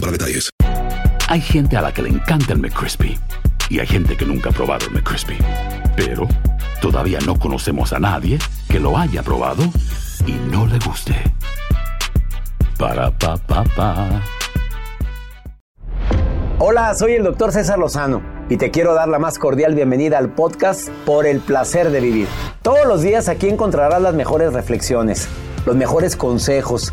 para detalles. Hay gente a la que le encanta el McCrispy y hay gente que nunca ha probado el McCrispy. Pero todavía no conocemos a nadie que lo haya probado y no le guste. Para pa pa pa. Hola, soy el doctor César Lozano y te quiero dar la más cordial bienvenida al podcast Por el placer de vivir. Todos los días aquí encontrarás las mejores reflexiones, los mejores consejos,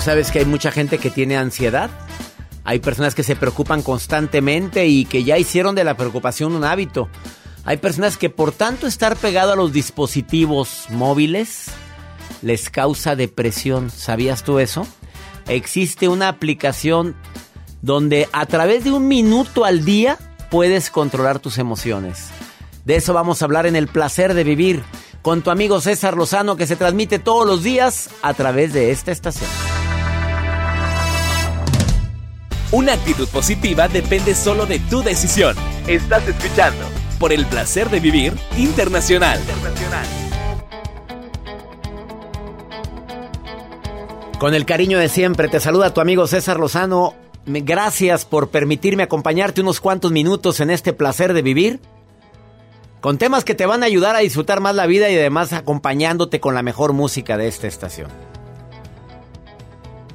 ¿Tú sabes que hay mucha gente que tiene ansiedad? Hay personas que se preocupan constantemente y que ya hicieron de la preocupación un hábito. Hay personas que por tanto estar pegado a los dispositivos móviles les causa depresión. ¿Sabías tú eso? Existe una aplicación donde a través de un minuto al día puedes controlar tus emociones. De eso vamos a hablar en el placer de vivir con tu amigo César Lozano que se transmite todos los días a través de esta estación. Una actitud positiva depende solo de tu decisión. Estás escuchando por el placer de vivir internacional. Con el cariño de siempre, te saluda tu amigo César Lozano. Gracias por permitirme acompañarte unos cuantos minutos en este placer de vivir. Con temas que te van a ayudar a disfrutar más la vida y además acompañándote con la mejor música de esta estación.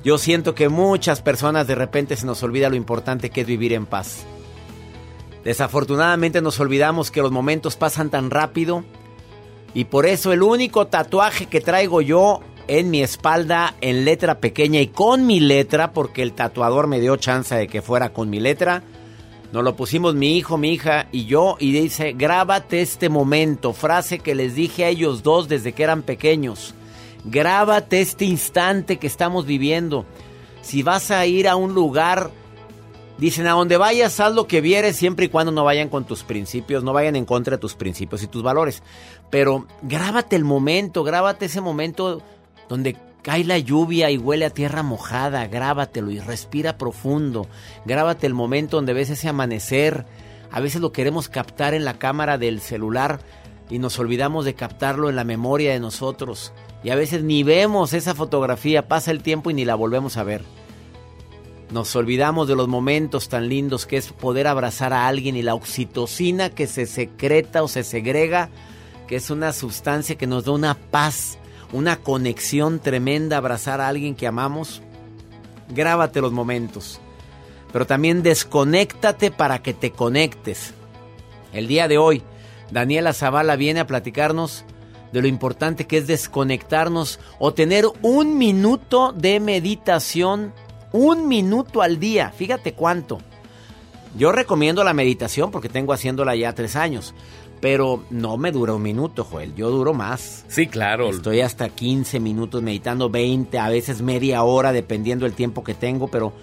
Yo siento que muchas personas de repente se nos olvida lo importante que es vivir en paz. Desafortunadamente nos olvidamos que los momentos pasan tan rápido y por eso el único tatuaje que traigo yo en mi espalda en letra pequeña y con mi letra, porque el tatuador me dio chance de que fuera con mi letra, nos lo pusimos mi hijo, mi hija y yo y dice, grábate este momento, frase que les dije a ellos dos desde que eran pequeños. Grábate este instante que estamos viviendo. Si vas a ir a un lugar, dicen a donde vayas, haz lo que vieres siempre y cuando no vayan con tus principios, no vayan en contra de tus principios y tus valores. Pero grábate el momento, grábate ese momento donde cae la lluvia y huele a tierra mojada, grábatelo y respira profundo. Grábate el momento donde ves ese amanecer. A veces lo queremos captar en la cámara del celular y nos olvidamos de captarlo en la memoria de nosotros. Y a veces ni vemos esa fotografía, pasa el tiempo y ni la volvemos a ver. Nos olvidamos de los momentos tan lindos que es poder abrazar a alguien y la oxitocina que se secreta o se segrega, que es una sustancia que nos da una paz, una conexión tremenda, abrazar a alguien que amamos. Grábate los momentos, pero también desconéctate para que te conectes. El día de hoy, Daniela Zavala viene a platicarnos de lo importante que es desconectarnos o tener un minuto de meditación, un minuto al día. Fíjate cuánto. Yo recomiendo la meditación porque tengo haciéndola ya tres años, pero no me dura un minuto, Joel. Yo duro más. Sí, claro. Estoy hasta 15 minutos meditando, 20, a veces media hora, dependiendo el tiempo que tengo, pero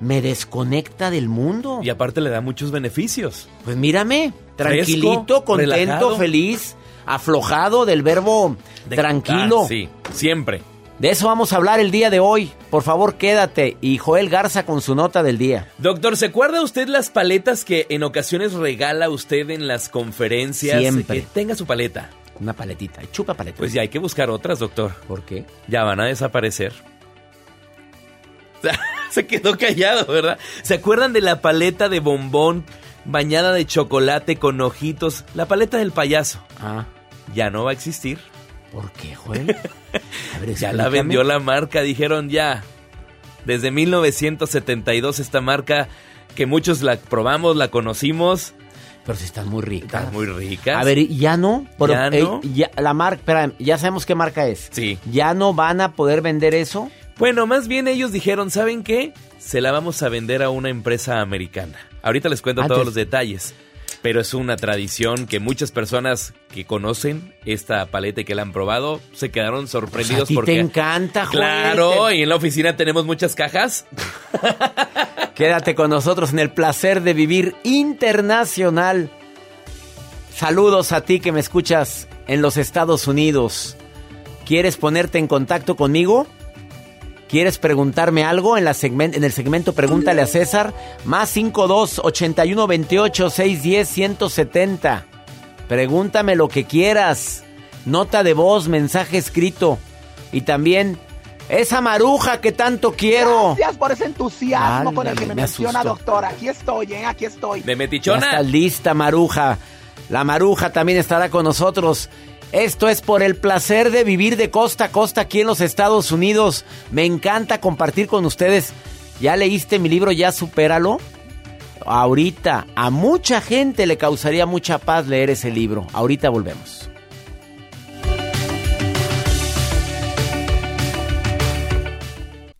me desconecta del mundo. Y aparte le da muchos beneficios. Pues mírame, Fresco, tranquilito, contento, relajado. feliz, aflojado del verbo De tranquilo. sí, siempre. De eso vamos a hablar el día de hoy. Por favor, quédate. Y Joel Garza con su nota del día. Doctor, ¿se acuerda usted las paletas que en ocasiones regala usted en las conferencias? Siempre. Que tenga su paleta. Una paletita. Chupa paleta. Pues ya hay que buscar otras, doctor. ¿Por qué? Ya van a desaparecer. Se quedó callado, ¿verdad? ¿Se acuerdan de la paleta de bombón bañada de chocolate con ojitos? La paleta del payaso. Ah. Ya no va a existir. ¿Por qué, Joel? A ver, ya la vendió la marca, dijeron ya. Desde 1972 esta marca que muchos la probamos, la conocimos. Pero si están muy ricas. Están muy ricas. A ver, ¿ya no? Pero, ¿Ya no? ya, la marca, espera, ya sabemos qué marca es. Sí. ¿Ya no van a poder vender eso? Bueno, más bien ellos dijeron, ¿saben qué? Se la vamos a vender a una empresa americana. Ahorita les cuento Antes- todos los detalles. Pero es una tradición que muchas personas que conocen esta paleta y que la han probado se quedaron Pues sorprendidos a ti porque te encanta, Joel. Claro, Te- y en la oficina tenemos muchas cajas. Quédate con nosotros en el placer de vivir internacional. Saludos a ti que me escuchas en los Estados Unidos. ¿Quieres ponerte en contacto conmigo? ¿Quieres preguntarme algo en, la segmen- en el segmento Pregúntale a César? Más 52 81 28 610 170. Pregúntame lo que quieras. Nota de voz, mensaje escrito. Y también esa maruja que tanto quiero. Gracias por ese entusiasmo con el que me, me menciona, asustó. doctor. Aquí estoy, ¿eh? Aquí estoy. De Ya metichona. estás lista, Maruja. La Maruja también estará con nosotros. Esto es por el placer de vivir de costa a costa aquí en los Estados Unidos. Me encanta compartir con ustedes. ¿Ya leíste mi libro Ya Supéralo? Ahorita, a mucha gente le causaría mucha paz leer ese libro. Ahorita volvemos.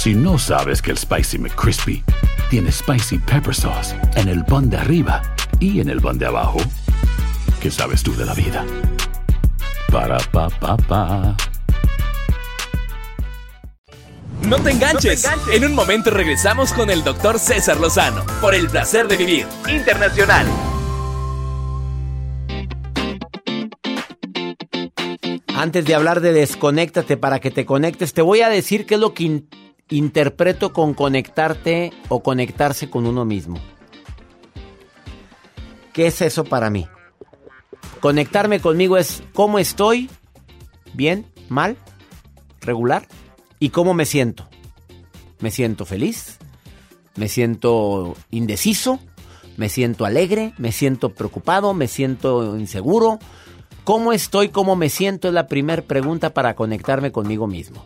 Si no sabes que el Spicy McCrispy tiene Spicy Pepper Sauce en el pan de arriba y en el pan de abajo, ¿qué sabes tú de la vida? Para, pa, pa, pa. No te enganches. En un momento regresamos con el doctor César Lozano por el placer de vivir internacional. Antes de hablar de desconéctate para que te conectes, te voy a decir qué es lo que interpreto con conectarte o conectarse con uno mismo. ¿Qué es eso para mí? Conectarme conmigo es cómo estoy, bien, mal, regular, y cómo me siento. Me siento feliz, me siento indeciso, me siento alegre, me siento preocupado, me siento inseguro. ¿Cómo estoy, cómo me siento? Es la primera pregunta para conectarme conmigo mismo.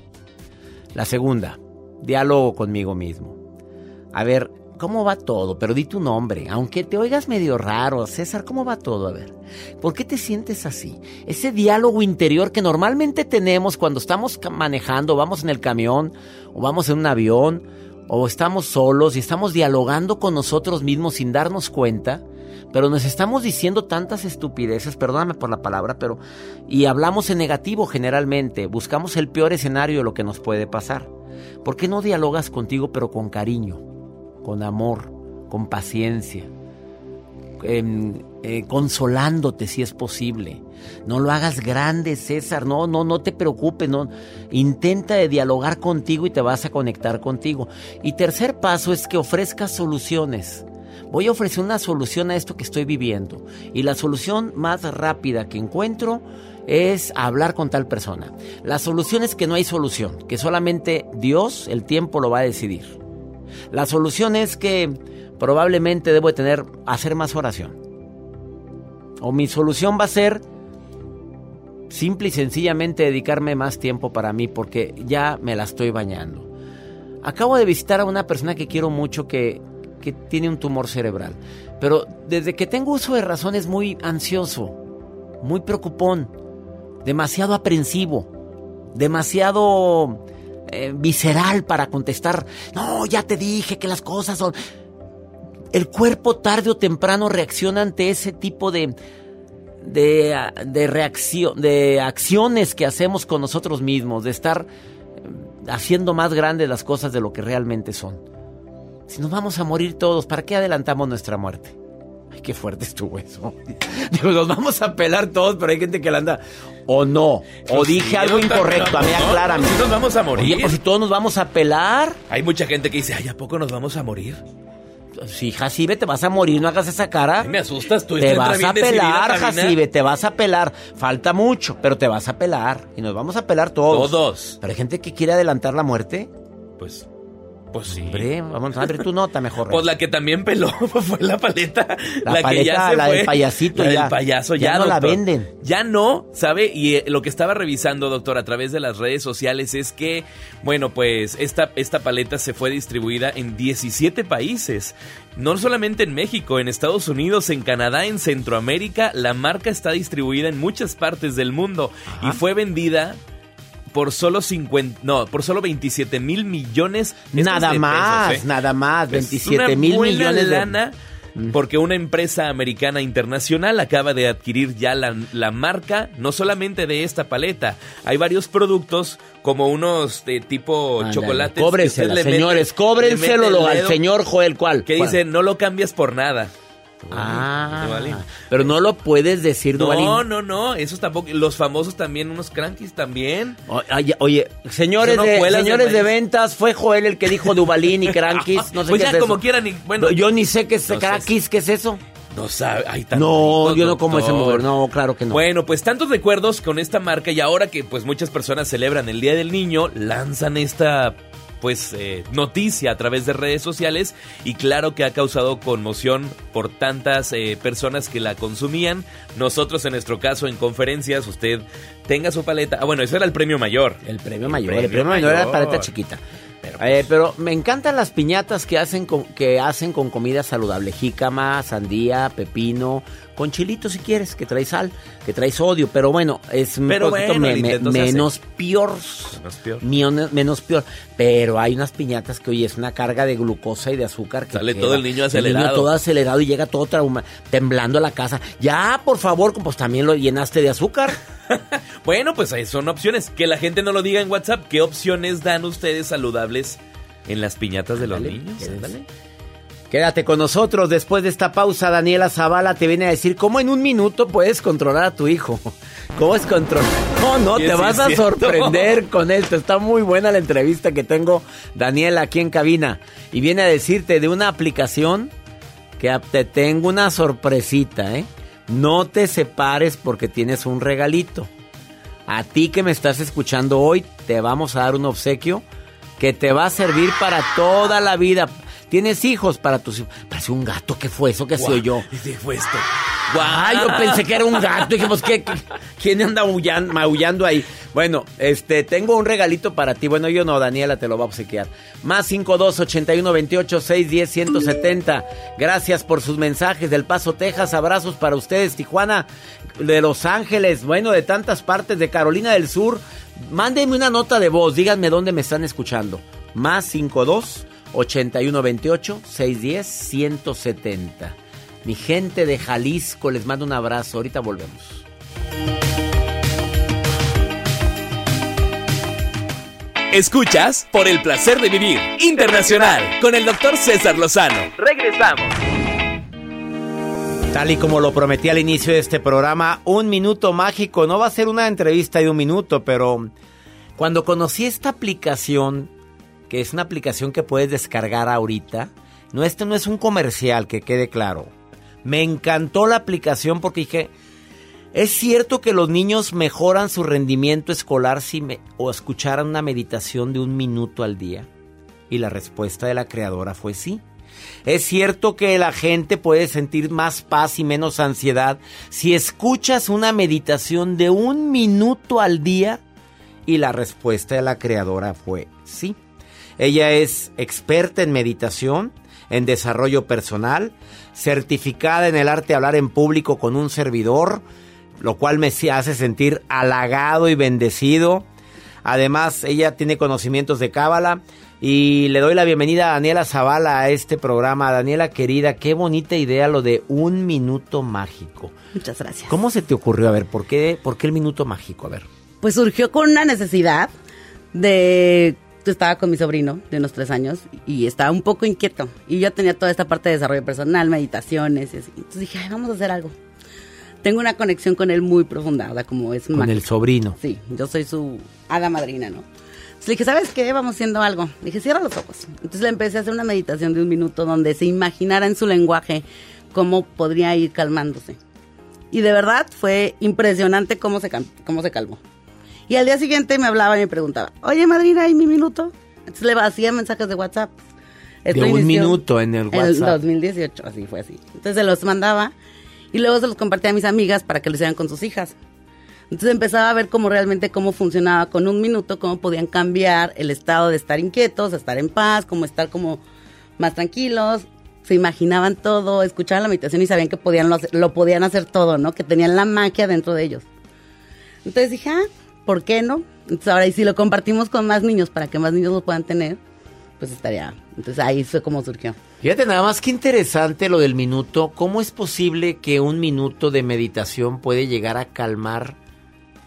La segunda, diálogo conmigo mismo. A ver, ¿cómo va todo? Pero di tu nombre, aunque te oigas medio raro. César, ¿cómo va todo? A ver, ¿por qué te sientes así? Ese diálogo interior que normalmente tenemos cuando estamos manejando, vamos en el camión, o vamos en un avión, o estamos solos y estamos dialogando con nosotros mismos sin darnos cuenta, pero nos estamos diciendo tantas estupideces, perdóname por la palabra, pero y hablamos en negativo generalmente, buscamos el peor escenario de lo que nos puede pasar. ¿Por qué no dialogas contigo pero con cariño, con amor, con paciencia? em, eh, consolándote si es posible. No lo hagas grande, César. No, no, no te preocupes. No. Intenta de dialogar contigo y te vas a conectar contigo. Y tercer paso es que ofrezcas soluciones. Voy a ofrecer una solución a esto que estoy viviendo. Y la solución más rápida que encuentro es hablar con tal persona. La solución es que no hay solución, que solamente Dios, el tiempo lo va a decidir. La solución es que probablemente debo de tener hacer más oración. O mi solución va a ser simple y sencillamente dedicarme más tiempo para mí porque ya me la estoy bañando. Acabo de visitar a una persona que quiero mucho que, que tiene un tumor cerebral, pero desde que tengo uso de razón es muy ansioso, muy preocupón, demasiado aprensivo, demasiado eh, visceral para contestar, no, ya te dije que las cosas son... El cuerpo tarde o temprano reacciona ante ese tipo de, de, de reacción, de acciones que hacemos con nosotros mismos, de estar eh, haciendo más grandes las cosas de lo que realmente son. Si nos vamos a morir todos, ¿para qué adelantamos nuestra muerte? Ay, qué fuerte estuvo eso. Digo, nos vamos a pelar todos, pero hay gente que la anda. O no. O Pues dije sí, algo incorrecto. A mí, aclárame. sí nos vamos a morir. Oye, pues si todos nos vamos a pelar. Hay mucha gente que dice, ay, ¿a poco nos vamos a morir? Si, Jacibe, te vas a morir, no hagas esa cara. Ay, me asustas tú. Te vas a pelar. Jacibe, te vas a pelar. Falta mucho, pero te vas a pelar. Y nos vamos a pelar todos. Todos. Pero hay gente que quiere adelantar la muerte. Pues, pues sí. Hombre, vamos a abrir tu nota mejor. Pues la que también peló fue la paleta. La paleta, ya se la fue. del payasito, La ya. del payaso, Ya ya. no la venden. Ya no, ¿sabe? Y eh, lo que estaba revisando, doctor, a través de las redes sociales es que, bueno, pues esta, esta paleta se fue distribuida en 17 países. No solamente en México, en Estados Unidos, en Canadá, en Centroamérica, la marca está distribuida en muchas partes del mundo y fue vendida por solo 50, no, por solo 27 mil millones. Nada de más, pesos, ¿eh? nada más. Es 27 una mil millones de. lana porque una empresa americana internacional acaba de adquirir ya la, la marca, no solamente de esta paleta, hay varios productos como unos de tipo Ándale, chocolates. Cóbrensela, señores, cóbrenselo al señor Joel, ¿cuál? Que ¿Cuál? dice, no lo cambias por nada. Ah, Duvalín. pero no lo puedes decir, Duvalín. No, no, no, esos tampoco. Los famosos también, unos crankies también. O- Oye, oye, señores, Son de, señores de, ventas, fue Joel el que dijo Dubalín y Crankies. No sé pues qué ya es eso. como quieran. y- bueno, yo ni sé qué es No. Crankies, ¿qué es eso? no sabe. Ay, tan No, rico, yo no como ese mover. No, claro que no. Bueno, pues tantos recuerdos con esta marca y ahora que pues muchas personas celebran el Día del Niño, lanzan esta pues eh, noticia a través de redes sociales y claro que ha causado conmoción por tantas eh, personas que la consumían. Nosotros en nuestro caso en conferencias, usted tenga su paleta. Ah, bueno, ese era el premio mayor. el premio mayor, premio el premio mayor era la paleta chiquita. Pero, Eh, pero me encantan las piñatas que hacen con, que hacen con comida saludable. Jícama, sandía, pepino, con chilito si quieres, que trae sal, que trae sodio. Pero bueno, es un poquito bueno, me- me- menos peor. Menos peor. Mion- menos peor. Pero hay unas piñatas que, oye, es una carga de glucosa y de azúcar. Que Sale queda- todo el niño El acelerado. niño todo acelerado y llega todo trauma, temblando a la casa. Ya, por favor, pues también lo llenaste de azúcar. Bueno, pues ahí son opciones. Que la gente no lo diga en WhatsApp. ¿Qué opciones dan ustedes saludables en las piñatas de los Ándale, niños? Quédate con nosotros. Después de esta pausa, Daniela Zavala te viene a decir cómo en un minuto puedes controlar a tu hijo. ¿Cómo es controlar? No, no, te vas a cierto. sorprender con esto. Está muy buena la entrevista que tengo, Daniela, aquí en cabina. Y viene a decirte de una aplicación que te tengo una sorpresita, ¿eh? No te separes porque tienes un regalito. A ti que me estás escuchando hoy, te vamos a dar un obsequio que te va a servir para toda la vida. Tienes hijos para tus hijos. Parece un gato, ¿qué fue eso que se Guau, oyó? ¿y qué fue esto? Ay, yo pensé que era un gato. Dijimos, ¿qué, quién anda aullan- maullando ahí? Bueno, este, tengo un regalito para ti. Bueno, yo no, Daniela te lo va a obsequiar. Más 52 81 28 610 170. Gracias por sus mensajes del Paso, Texas. Abrazos para ustedes, Tijuana, de Los Ángeles, bueno, de tantas partes, de Carolina del Sur. Mándenme una nota de voz. Díganme dónde me están escuchando. Más 52 81 28 610 170. Mi gente de Jalisco, les mando un abrazo. Ahorita volvemos. Escuchas por el placer de vivir internacional con el doctor César Lozano. Regresamos. Tal y como lo prometí al inicio de este programa, un minuto mágico. No va a ser una entrevista de un minuto, pero cuando conocí esta aplicación, que es una aplicación que puedes descargar ahorita, no, este no es un comercial, que quede claro. Me encantó la aplicación porque dije, ¿Es cierto que los niños mejoran su rendimiento escolar si o escucharan una meditación de un minuto al día? Y la respuesta de la creadora fue sí. Es cierto que la gente puede sentir más paz y menos ansiedad si escuchas una meditación de un minuto al día. Y la respuesta de la creadora fue sí. Ella es experta en meditación, en desarrollo personal, certificada en el arte de hablar en público con un servidor, lo cual me hace sentir halagado y bendecido. Además, ella tiene conocimientos de Cábala y le doy la bienvenida a Daniela Zavala a este programa. Daniela querida, qué bonita idea lo de un minuto mágico. Muchas gracias. ¿Cómo se te ocurrió? A ver, ¿por qué, por qué el minuto mágico? A ver. Pues surgió con una necesidad de estaba con mi sobrino de unos tres años y estaba un poco inquieto. Y yo tenía toda esta parte de desarrollo personal, meditaciones. Y así. Entonces dije, vamos a hacer algo tengo una conexión con él muy profunda, o como es Con el sobrino. Sí, yo soy su hada madrina, ¿no? Entonces le dije, ¿sabes qué? Vamos haciendo algo. Le dije, cierra los ojos. Entonces le empecé a hacer una meditación de un minuto donde se imaginara en su lenguaje cómo podría ir calmándose. Y de verdad fue impresionante cómo se, cómo se calmó. Y al día siguiente me hablaba y me preguntaba, oye, madrina, ¿y mi minuto? Entonces le hacía mensajes de WhatsApp. de un minuto en el WhatsApp. En el 2018, así fue así. Entonces se los mandaba y luego se los compartía a mis amigas para que lo hicieran con sus hijas. Entonces empezaba a ver cómo realmente cómo funcionaba con un minuto, cómo podían cambiar el estado de estar inquietos, a estar en paz, cómo estar como más tranquilos. Se imaginaban todo, escuchaban la meditación y sabían que podían lo, lo podían hacer todo, ¿no? Que tenían la magia dentro de ellos. Entonces dije, ah, ¿por qué no? Entonces ahora, y si lo compartimos con más niños para que más niños lo puedan tener, pues estaría. Entonces ahí fue como surgió. Fíjate nada más que interesante lo del minuto. ¿Cómo es posible que un minuto de meditación puede llegar a calmar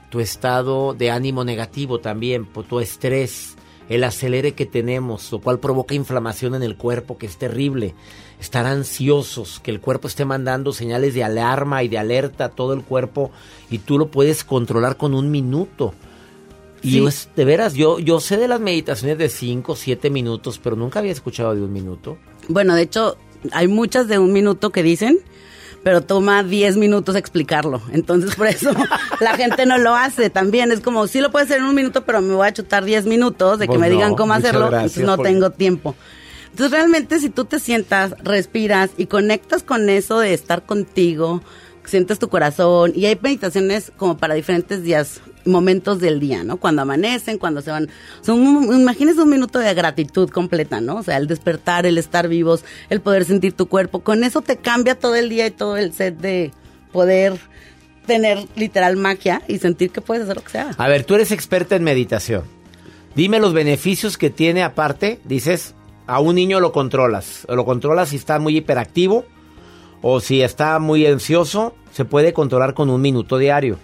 tu estado de ánimo negativo también, tu estrés, el acelere que tenemos, lo cual provoca inflamación en el cuerpo, que es terrible. Estar ansiosos, que el cuerpo esté mandando señales de alarma y de alerta a todo el cuerpo y tú lo puedes controlar con un minuto. Y de veras, yo, yo sé de las meditaciones de 5, 7 minutos, pero nunca había escuchado de un minuto. Bueno, de hecho, hay muchas de un minuto que dicen, pero toma 10 minutos explicarlo. Entonces, por eso la gente no lo hace también. Es como, sí lo puedes hacer en un minuto, pero me voy a chutar 10 minutos de que pues me digan cómo hacerlo, no tengo tiempo. Entonces, realmente, si tú te sientas, respiras y conectas con eso de estar contigo, sientes tu corazón y hay meditaciones como para diferentes días, momentos del día, ¿no? Cuando amanecen, cuando se van. Son, imagínese un minuto de gratitud completa, ¿no? O sea, el despertar, el estar vivos, el poder sentir tu cuerpo. Con eso te cambia todo el día y todo el set de poder tener literal magia y sentir que puedes hacer lo que sea. A ver, tú eres experta en meditación. Dime los beneficios que tiene aparte. Dices, a un niño lo controlas. Lo controlas si está muy hiperactivo o si está muy ansioso, se puede controlar con un minuto diario.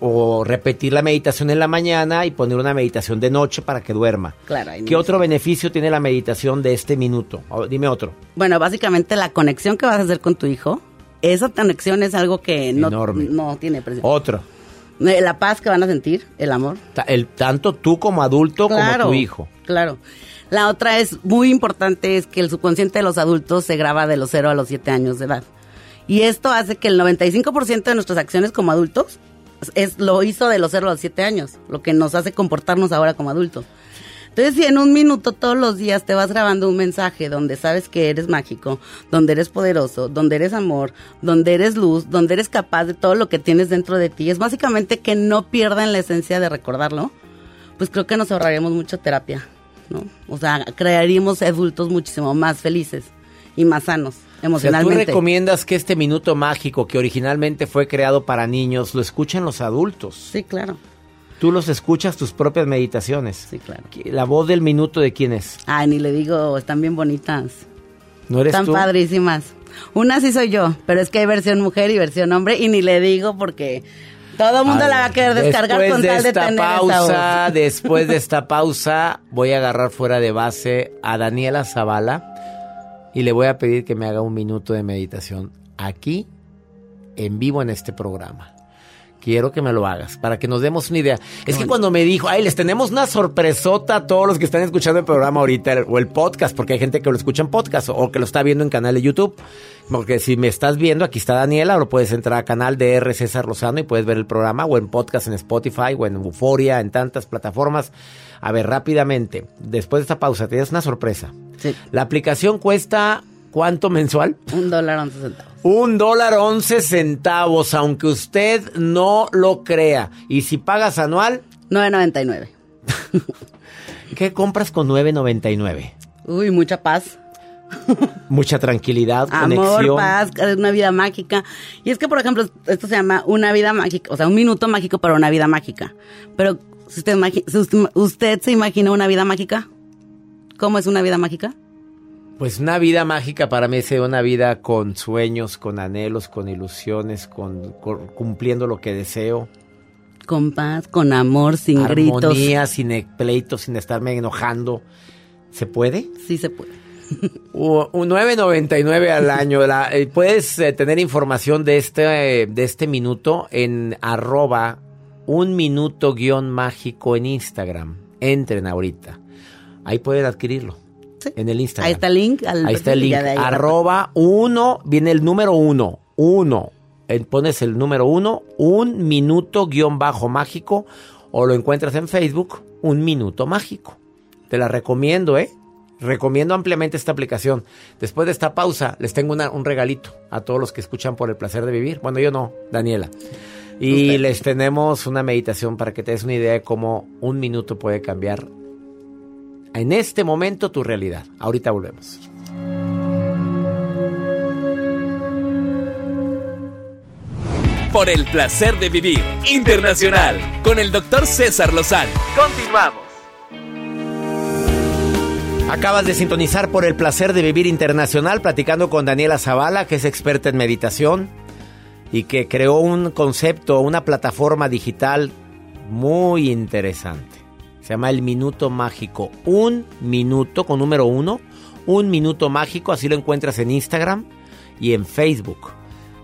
O repetir la meditación en la mañana y poner una meditación de noche para que duerma. Claro. ¿Qué otro beneficio tiene la meditación de este minuto? dime otro. Bueno, básicamente la conexión que vas a hacer con tu hijo, esa conexión es algo que no, no tiene precio. Otro. Eh, la paz que van a sentir, el amor. El, tanto tú como adulto como tu hijo. Claro. La otra es muy importante, es que el subconsciente de los adultos se graba de los 0 a los 7 años de edad. Y esto hace que el 95% de nuestras acciones como adultos es, lo hizo de los 0 a los 7 años, lo que nos hace comportarnos ahora como adultos. Entonces, si en un minuto todos los días te vas grabando un mensaje donde sabes que eres mágico, donde eres poderoso, donde eres amor, donde eres luz, donde eres capaz de todo lo que tienes dentro de ti, es básicamente que no pierdan la esencia de recordarlo, pues creo que nos ahorraríamos mucha terapia. ¿No? O sea, crearíamos adultos muchísimo más felices y más sanos emocionalmente. ¿Tú recomiendas que este minuto mágico que originalmente fue creado para niños lo escuchen los adultos? Sí, claro. Tú los escuchas tus propias meditaciones. Sí, claro. ¿La voz del minuto de quién es? Ay, ni le digo, están bien bonitas. ¿No eres Están padrísimas. Una sí soy yo, pero es que hay versión mujer y versión hombre y ni le digo porque todo el mundo la va a querer descargar con tal de tener pausa, Después de esta pausa, voy a agarrar fuera de base a Daniela Zavala y le voy a pedir que me haga un minuto de meditación aquí, en vivo en este programa. Quiero que me lo hagas para que nos demos una idea. es que cuando me dijo, ay, les tenemos una sorpresota a todos los que están escuchando el programa ahorita o el podcast, porque hay gente que lo escucha en podcast o que lo está viendo en canal de YouTube. Porque si me estás viendo, aquí está Daniela, o puedes entrar a canal de R. César Lozano y puedes ver el programa o en podcast en Spotify o en Euforia, en tantas plataformas. A ver, rápidamente, después de esta pausa, te das una sorpresa. Sí. La aplicación cuesta ¿Cuánto mensual? Un dólar once centavos. Un dólar once centavos, aunque usted no lo crea. Y si pagas anual... 9.99. ¿Qué compras con 9.99? Uy, mucha paz. Mucha tranquilidad, Amor, conexión. paz, una vida mágica. Y es que, por ejemplo, esto se llama una vida mágica, o sea, un minuto mágico para una vida mágica. Pero, usted, usted se imagina una vida mágica, ¿cómo es una vida mágica? Pues una vida mágica para mí es una vida con sueños, con anhelos, con ilusiones, con, con- cumpliendo lo que deseo. Con paz, con amor, sin gritos. Armonía, sin e- pleitos, sin estarme enojando. ¿Se puede? Sí se puede. Un 9.99 al año. La- eh, puedes eh, tener información de este, eh, de este minuto en arroba un minuto guion mágico en Instagram. Entren ahorita. Ahí pueden adquirirlo. En el Instagram. Ahí está el link. al Ahí está el link. ahí. Arroba uno, viene el número uno. Uno. Eh, Pones el número uno, un minuto guion bajo mágico. O lo encuentras en Facebook, un minuto mágico. Te la recomiendo, ¿eh? Recomiendo ampliamente esta aplicación. Después de esta pausa, les tengo una- un regalito a todos los que escuchan por el placer de vivir. Bueno, yo no, Daniela. Y les tenemos una meditación para que te des una idea de cómo un minuto puede cambiar en este momento tu realidad. Ahorita volvemos. Por el placer de vivir internacional con el doctor César Lozano. Continuamos. Acabas de sintonizar por el placer de vivir internacional platicando con Daniela Zavala, que es experta en meditación y que creó un concepto, una plataforma digital muy interesante. Se llama El Minuto Mágico. Un minuto con número uno. Un minuto mágico, así lo encuentras en Instagram y en Facebook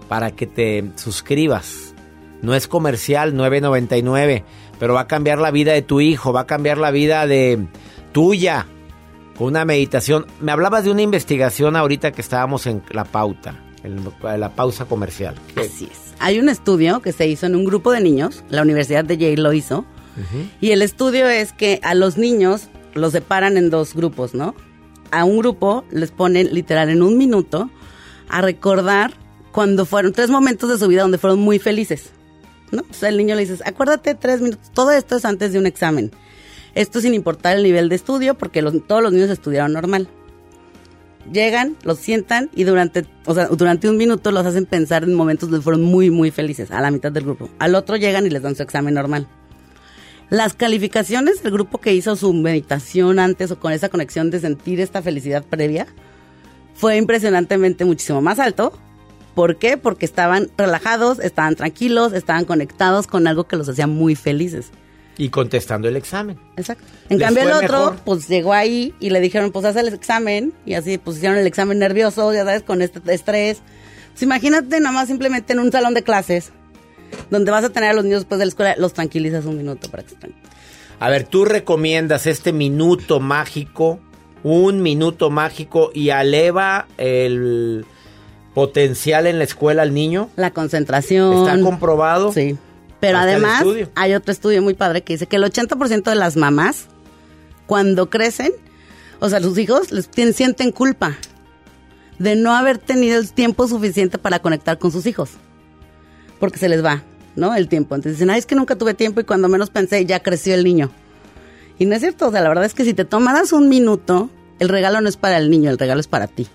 para que te suscribas. No es comercial, 9.99, pero va a cambiar la vida de tu hijo, va a cambiar la vida de tuya con una meditación. Me hablabas de una investigación ahorita que estábamos en la pauta, la pausa comercial. Así es. Hay un estudio que se hizo en un grupo de niños, la Universidad de Yale lo hizo, y el estudio es que a los niños los separan en dos grupos, ¿no? A un grupo les ponen literal en un minuto a recordar cuando fueron tres momentos de su vida donde fueron muy felices, ¿no? Sea, el niño le dices, acuérdate tres minutos, todo esto es antes de un examen. Esto sin importar el nivel de estudio, porque todos los niños estudiaron normal. Llegan, los sientan y durante, o sea, durante un minuto los hacen pensar en momentos donde fueron muy, muy felices, a la mitad del grupo. Al otro llegan y les dan su examen normal. Las calificaciones del grupo que hizo su meditación antes o con esa conexión de sentir esta felicidad previa fue impresionantemente muchísimo más alto. ¿Por qué? Porque estaban relajados, estaban tranquilos, estaban conectados con algo que los hacía muy felices. Y contestando el examen. Exacto. En Les cambio el otro, mejor. pues llegó ahí y le dijeron, pues haz el examen. Y así, pues hicieron el examen nervioso, ya sabes, con este estrés. Pues imagínate nada más simplemente en un salón de clases, donde vas a tener a los niños después de la escuela, los tranquilizas un minuto para que estén. A ver, tú recomiendas este minuto mágico, un minuto mágico y eleva el potencial en la escuela al niño. La concentración. ¿Está comprobado? Sí. Pero además, hay otro estudio muy padre que dice que el 80% de las mamás, cuando crecen, o sea, sus hijos les sienten culpa de no haber tenido el tiempo suficiente para conectar con sus hijos. Porque se les va, ¿no? El tiempo. Entonces dicen, ay, es que nunca tuve tiempo y cuando menos pensé, ya creció el niño. Y no es cierto, o sea, la verdad es que si te tomaras un minuto, el regalo no es para el niño, el regalo es para ti.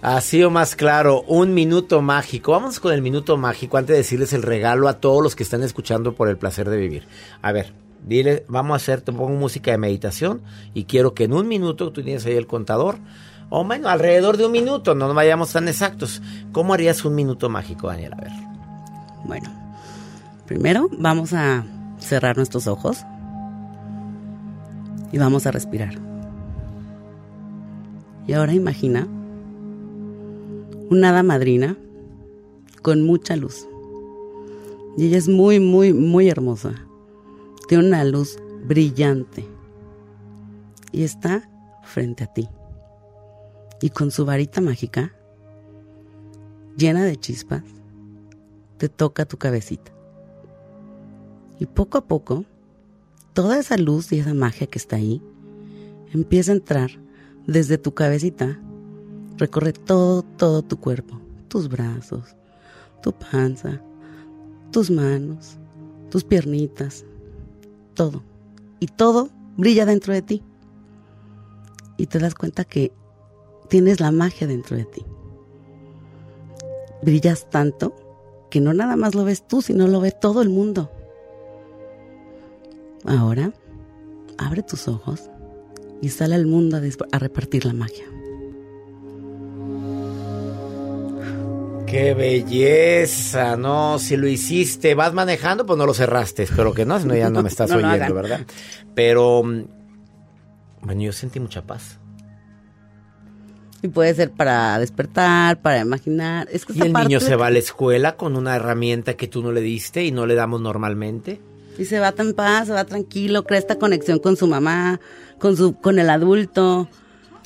Así o más claro, un minuto mágico. Vamos con el minuto mágico antes de decirles el regalo a todos los que están escuchando por el placer de vivir. A ver, dile, vamos a hacer, te pongo música de meditación y quiero que en un minuto, tú tienes ahí el contador, o bueno, alrededor de un minuto, no nos vayamos tan exactos. ¿Cómo harías un minuto mágico, Daniel? A ver. Bueno, primero vamos a cerrar nuestros ojos y vamos a respirar. Y ahora imagina una hada madrina con mucha luz Y ella es muy, muy, muy hermosa. Tiene una luz brillante. Y está frente a ti. Y con su varita mágica, llena de chispas, te toca tu cabecita. Y poco a poco, toda esa luz y esa magia que está ahí empieza a entrar desde tu cabecita, recorre todo, todo tu cuerpo, tus brazos, tu panza, tus manos, tus piernitas, todo. Y todo brilla dentro de ti. Y te das cuenta que tienes la magia dentro de ti. Brillas tanto que no nada más lo ves tú, sino lo ve todo el mundo. Ahora, abre tus ojos y sale al mundo a, a repartir la magia. ¡Qué belleza! No, si lo hiciste, vas manejando, pues no lo cerraste. Espero que no, si no ya no me estás No oyendo. ¿verdad? Pero, mm, bueno, yo sentí mucha paz. Y puede ser para despertar, para imaginar. Es que Y el parte niño se va a la escuela con una herramienta que tú no le diste y no le damos normalmente. Y se va tan paz, se va tranquilo, crea esta conexión con su mamá, con su, con el adulto.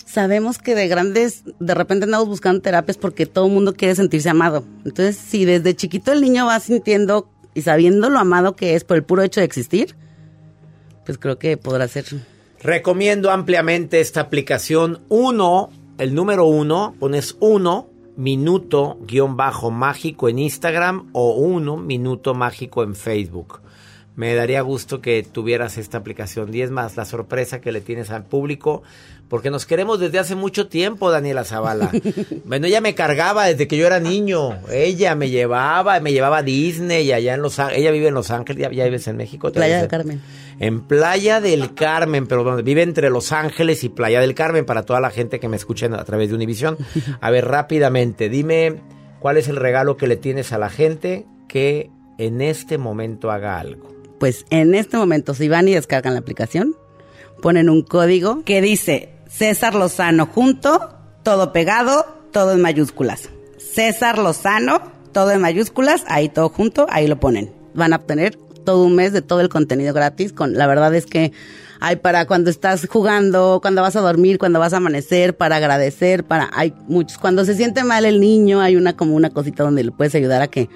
Sabemos que de grandes, de repente andamos buscando terapias porque todo el mundo quiere sentirse amado. Entonces, si desde chiquito el niño va sintiendo y sabiendo lo amado que es por el puro hecho de existir, pues creo que podrá ser. Recomiendo ampliamente esta aplicación. Uno, el número uno, pones uno minuto guion bajo mágico en Instagram o uno minuto mágico en Facebook. Me daría gusto que tuvieras esta aplicación. Y es más, la sorpresa que le tienes al público, porque nos queremos desde hace mucho tiempo, Daniela Zavala. bueno, ella me cargaba desde que yo era niño. Ella me llevaba, me llevaba a Disney y allá en Los Ángeles. Ella vive en Los Ángeles, ya, ya vives en México. ¿Te Playa del en- Carmen. en Playa del Carmen, pero bueno, vive entre Los Ángeles y Playa del Carmen para toda la gente que me escucha a través de Univisión. A ver, rápidamente, dime cuál es el regalo que le tienes a la gente que en este momento haga algo. Pues en este momento, si van y descargan la aplicación, ponen un código que dice César Lozano junto, todo pegado, todo en mayúsculas. César Lozano, todo en mayúsculas, ahí todo junto, ahí lo ponen. Van a obtener todo un mes de todo el contenido gratis. Con, la verdad es que hay para cuando estás jugando, cuando vas a dormir, cuando vas a amanecer, para agradecer, para hay muchos. Cuando se siente mal el niño, hay una como una cosita donde le puedes ayudar a que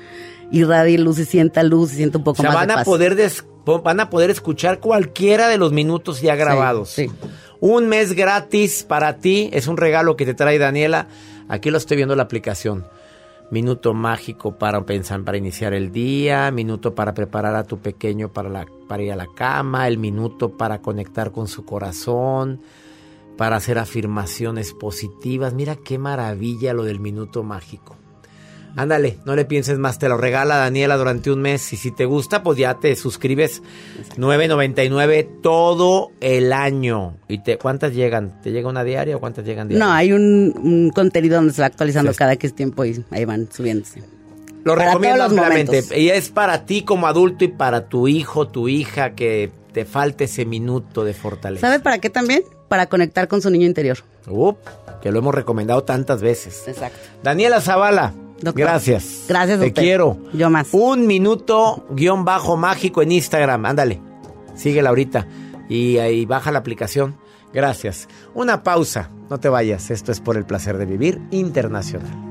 irradie luz y sienta luz y sienta un O poco sea, más van de a poder des- van a poder escuchar cualquiera de los minutos ya grabados. sí. Un mes gratis para ti, es un regalo que te trae Daniela. Aquí lo estoy viendo en la aplicación. Minuto mágico para pensar, para iniciar el día, minuto para preparar a tu pequeño para, para ir a la cama, el minuto para conectar con su corazón, para hacer afirmaciones positivas. Mira qué maravilla lo del minuto mágico. Ándale, no le pienses más, te lo regala Daniela durante un mes y si te gusta, pues ya te suscribes 9.99 todo el año. ¿Y te cuántas llegan? ¿Te llega una diaria o cuántas llegan diarias? No, hay un, un contenido donde se va actualizando Sí. cada que es tiempo y ahí van subiéndose. Lo para recomiendo ampliamente. momentos. Y es para ti como adulto y para tu hijo, tu hija, que te falte ese minuto de fortaleza. ¿Sabe para qué también? Para conectar con su niño interior. Up, que lo hemos recomendado tantas veces. Exacto. Daniela Zavala, Doctor. gracias. Gracias a Te usted. quiero. Yo más. Un minuto guion bajo mágico en Instagram. Ándale, síguela ahorita. Y ahí baja la aplicación. Gracias. Una pausa. No te vayas. Esto es por el placer de vivir internacional.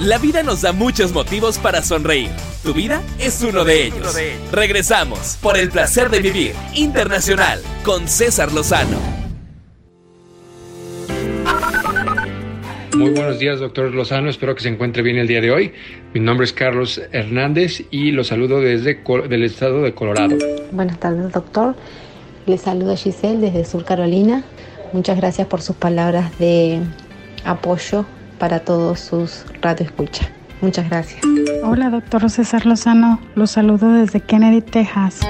La vida nos da muchos motivos para sonreír. Tu vida es uno de ellos. Regresamos por el placer de vivir internacional con César Lozano. Muy buenos días, doctor Lozano. Espero que se encuentre bien el día de hoy. Mi nombre es Carlos Hernández y lo saludo desde del estado de Colorado. Buenas tardes, doctor. Le saluda Giselle desde Sur Carolina. Muchas gracias por sus palabras de apoyo para todos sus radioescuchas. Muchas gracias. Hola, doctor César Lozano. Los saludo desde Kennedy, Texas.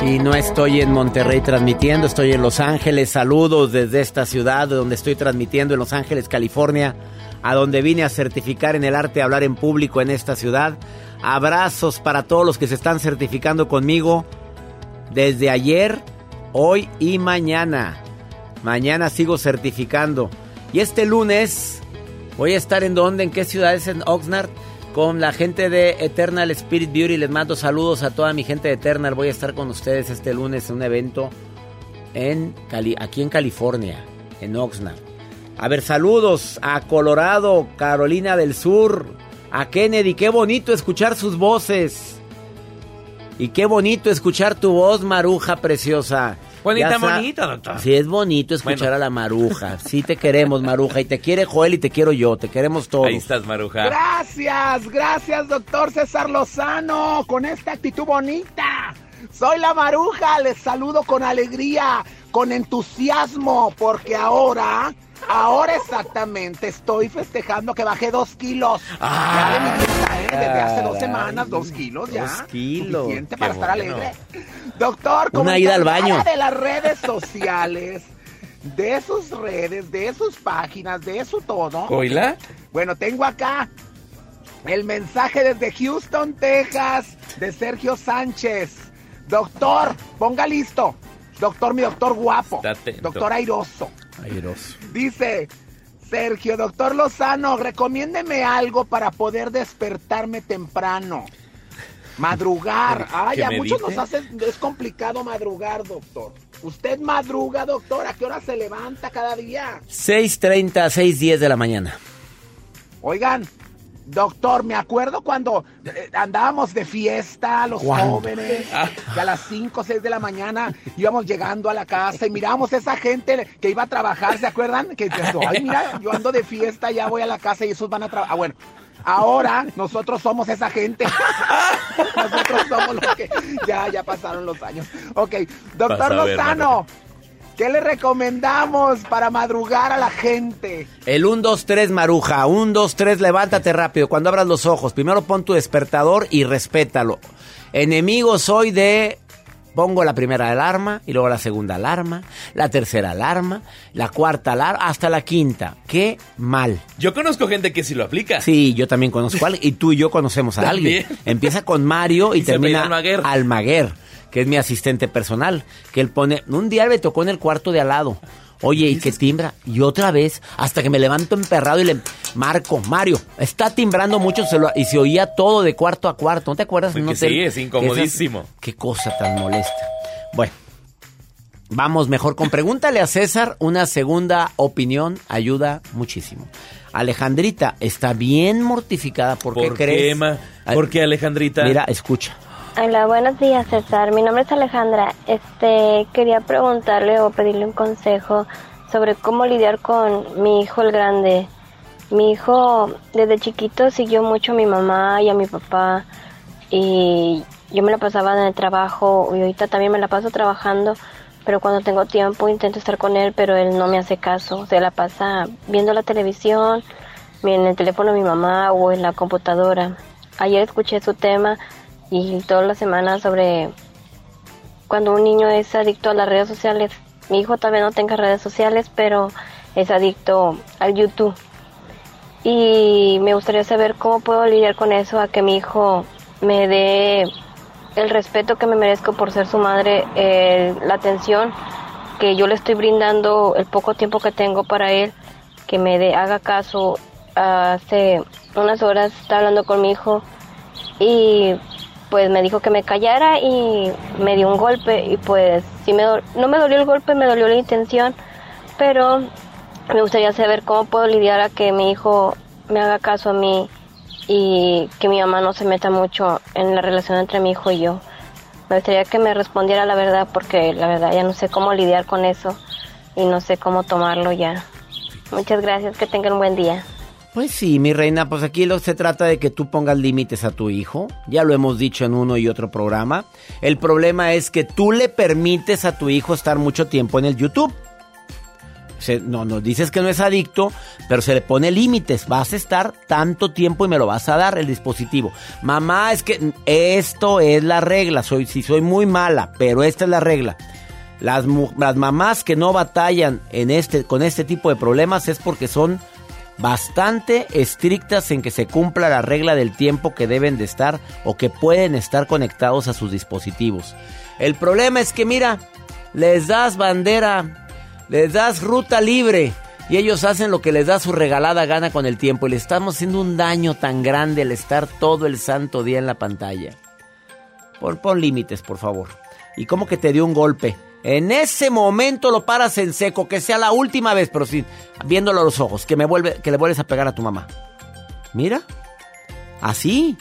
Si no estoy en Monterrey transmitiendo, estoy en Los Ángeles. Saludos desde esta ciudad de donde estoy transmitiendo en Los Ángeles, California, a donde vine a certificar en el arte de hablar en público en esta ciudad. Abrazos para todos los que se están certificando conmigo desde ayer, hoy y mañana. Mañana sigo certificando. Y este lunes voy a estar en dónde, en qué ciudades, en Oxnard, con la gente de Eternal Spirit Beauty. Les mando saludos a toda mi gente de Eternal. Voy a estar con ustedes este lunes en un evento en Cali aquí en California, en Oxnard. A ver, saludos a Colorado, Carolina del Sur, a Kennedy. Qué bonito escuchar sus voces. Y qué bonito escuchar tu voz, Maruja preciosa. Bonita, bonita, doctor. Sí, es bonito escuchar Bueno. a la Maruja. Sí te queremos, Maruja. Y te quiere Joel y te quiero yo. Te queremos todos. Ahí estás, Maruja. Gracias, gracias, doctor César Lozano, con esta actitud bonita. Soy la maruja, les saludo con alegría, con entusiasmo, porque ahora, ahora exactamente estoy festejando que bajé dos kilos. ya de mi dieta, ¿eh? Desde hace dos semanas, dos kilos ya. Dos kilos. Suficiente Qué para estar bueno. alegre. Doctor, como Una ida al baño. de las redes sociales, de sus redes, de sus páginas, de su todo. ¿Oila? Bueno, tengo acá el mensaje desde Houston, Texas, de Sergio Sánchez. Doctor, ponga listo. Doctor, mi doctor guapo. Doctor airoso. Airoso. Dice, Sergio, doctor Lozano, recomiéndeme algo para poder despertarme temprano. Madrugar. Ay, a muchos nos hace, es complicado madrugar, doctor. ¿Usted madruga, doctor? ¿A qué hora se levanta cada día? 6.30, 6.10 de la mañana. Oigan, doctor, me acuerdo cuando eh, andábamos de fiesta, los ¿Cuándo? jóvenes, que a las 5 o 6 de la mañana íbamos llegando a la casa y mirábamos esa gente que iba a trabajar, ¿se acuerdan? Que ay, mira, yo ando de fiesta, ya voy a la casa y esos van a trabajar. Ah, bueno. Ahora nosotros somos esa gente. nosotros somos los que ya, ya pasaron los años. Ok, doctor Lozano, ¿qué le recomendamos para madrugar a la gente? El 1, 2, 3, Maruja. 1, 2, 3, levántate rápido. Cuando abras los ojos, primero pon tu despertador y respétalo. Enemigo soy de... Pongo la primera alarma y luego la segunda alarma, la tercera alarma, la cuarta alarma, hasta la quinta. Qué mal. Yo conozco gente que sí lo aplica. Sí, yo también conozco a alguien. Y tú y yo conocemos a alguien. Empieza con Mario y, termina Almaguer. Almaguer, que es mi asistente personal. Que él pone. Un día me tocó en el cuarto de al lado. Oye, y que timbra. Y otra vez, hasta que me levanto emperrado y le marco, Mario, está timbrando mucho y se oía todo de cuarto a cuarto. ¿No te acuerdas? Sí, es incomodísimo. esas- Qué cosa tan molesta. Bueno, vamos mejor con pregúntale a César. Una segunda opinión ayuda muchísimo. Alejandrita está bien mortificada. ¿Por, ¿Por qué crees? qué, ma? ¿Por qué, Alejandrita? Mira, escucha. Hola, buenos días, César. Mi nombre es Alejandra. Este, quería preguntarle o pedirle un consejo sobre cómo lidiar con mi hijo el grande. Mi hijo desde chiquito siguió mucho a mi mamá y a mi papá y yo me la pasaba en el trabajo y ahorita también me la paso trabajando, pero cuando tengo tiempo intento estar con él, pero él no me hace caso. Se la pasa viendo la televisión, en el teléfono de mi mamá o en la computadora. Ayer escuché su tema y todas las semanas sobre cuando un niño es adicto a las redes sociales. Mi hijo todavía no tenga redes sociales, pero es adicto al YouTube. Y me gustaría saber cómo puedo lidiar con eso, a que mi hijo me dé el respeto que me merezco por ser su madre, la atención que yo le estoy brindando, el poco tiempo que tengo para él, que me dé, haga caso. Hace unas horas estaba hablando con mi hijo y pues me dijo que me callara y me dio un golpe y pues sí me no me dolió el golpe, me dolió la intención, pero me gustaría saber cómo puedo lidiar a que mi hijo me haga caso a mí y que mi mamá no se meta mucho en la relación entre mi hijo y yo. Me gustaría que me respondiera la verdad porque la verdad ya no sé cómo lidiar con eso y no sé cómo tomarlo ya. Muchas gracias, que tengan un buen día. Pues sí, mi reina, pues aquí lo se trata de que tú pongas límites a tu hijo. Ya lo hemos dicho en uno y otro programa. El problema es que tú le permites a tu hijo estar mucho tiempo en el YouTube. Se- no, no dices que no es adicto, pero se le pone límites. Vas a estar tanto tiempo y me lo vas a dar el dispositivo. Mamá, es que esto es la regla. Soy, si soy muy mala, pero esta es la regla. Las, las mamás que no batallan en este, con este tipo de problemas es porque son bastante estrictas en que se cumpla la regla del tiempo que deben de estar o que pueden estar conectados a sus dispositivos. El problema es que mira, les das bandera, Les das ruta libre y ellos hacen lo que les da su regalada gana con el tiempo y le estamos haciendo un daño tan grande al estar todo el santo día en la pantalla. Pon, pon límites, por favor. Y como que te dio un golpe. En ese momento lo paras en seco, que sea la última vez, pero sí, viéndolo a los ojos, que, me vuelve, que le vuelves a pegar a tu mamá. Mira, así,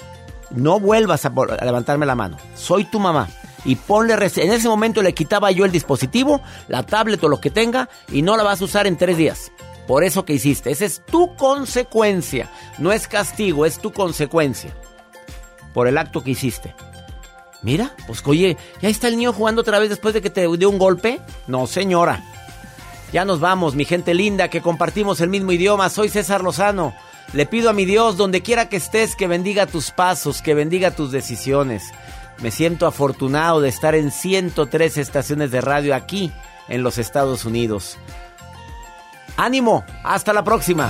no vuelvas a, a levantarme la mano. Soy tu mamá. Y ponle, en ese momento le quitaba yo el dispositivo, la tablet o lo que tenga, y no la vas a usar en tres días. Por eso que hiciste. Esa es tu consecuencia. No es castigo, es tu consecuencia. Por el acto que hiciste. Mira, pues oye, ¿ya está el niño jugando otra vez después de que te dio un golpe? No, señora. Ya nos vamos, mi gente linda, que compartimos el mismo idioma. Soy César Lozano. Le pido a mi Dios, donde quiera que estés, que bendiga tus pasos, que bendiga tus decisiones. Me siento afortunado de estar en 103 estaciones de radio aquí, en los Estados Unidos. Ánimo, hasta la próxima.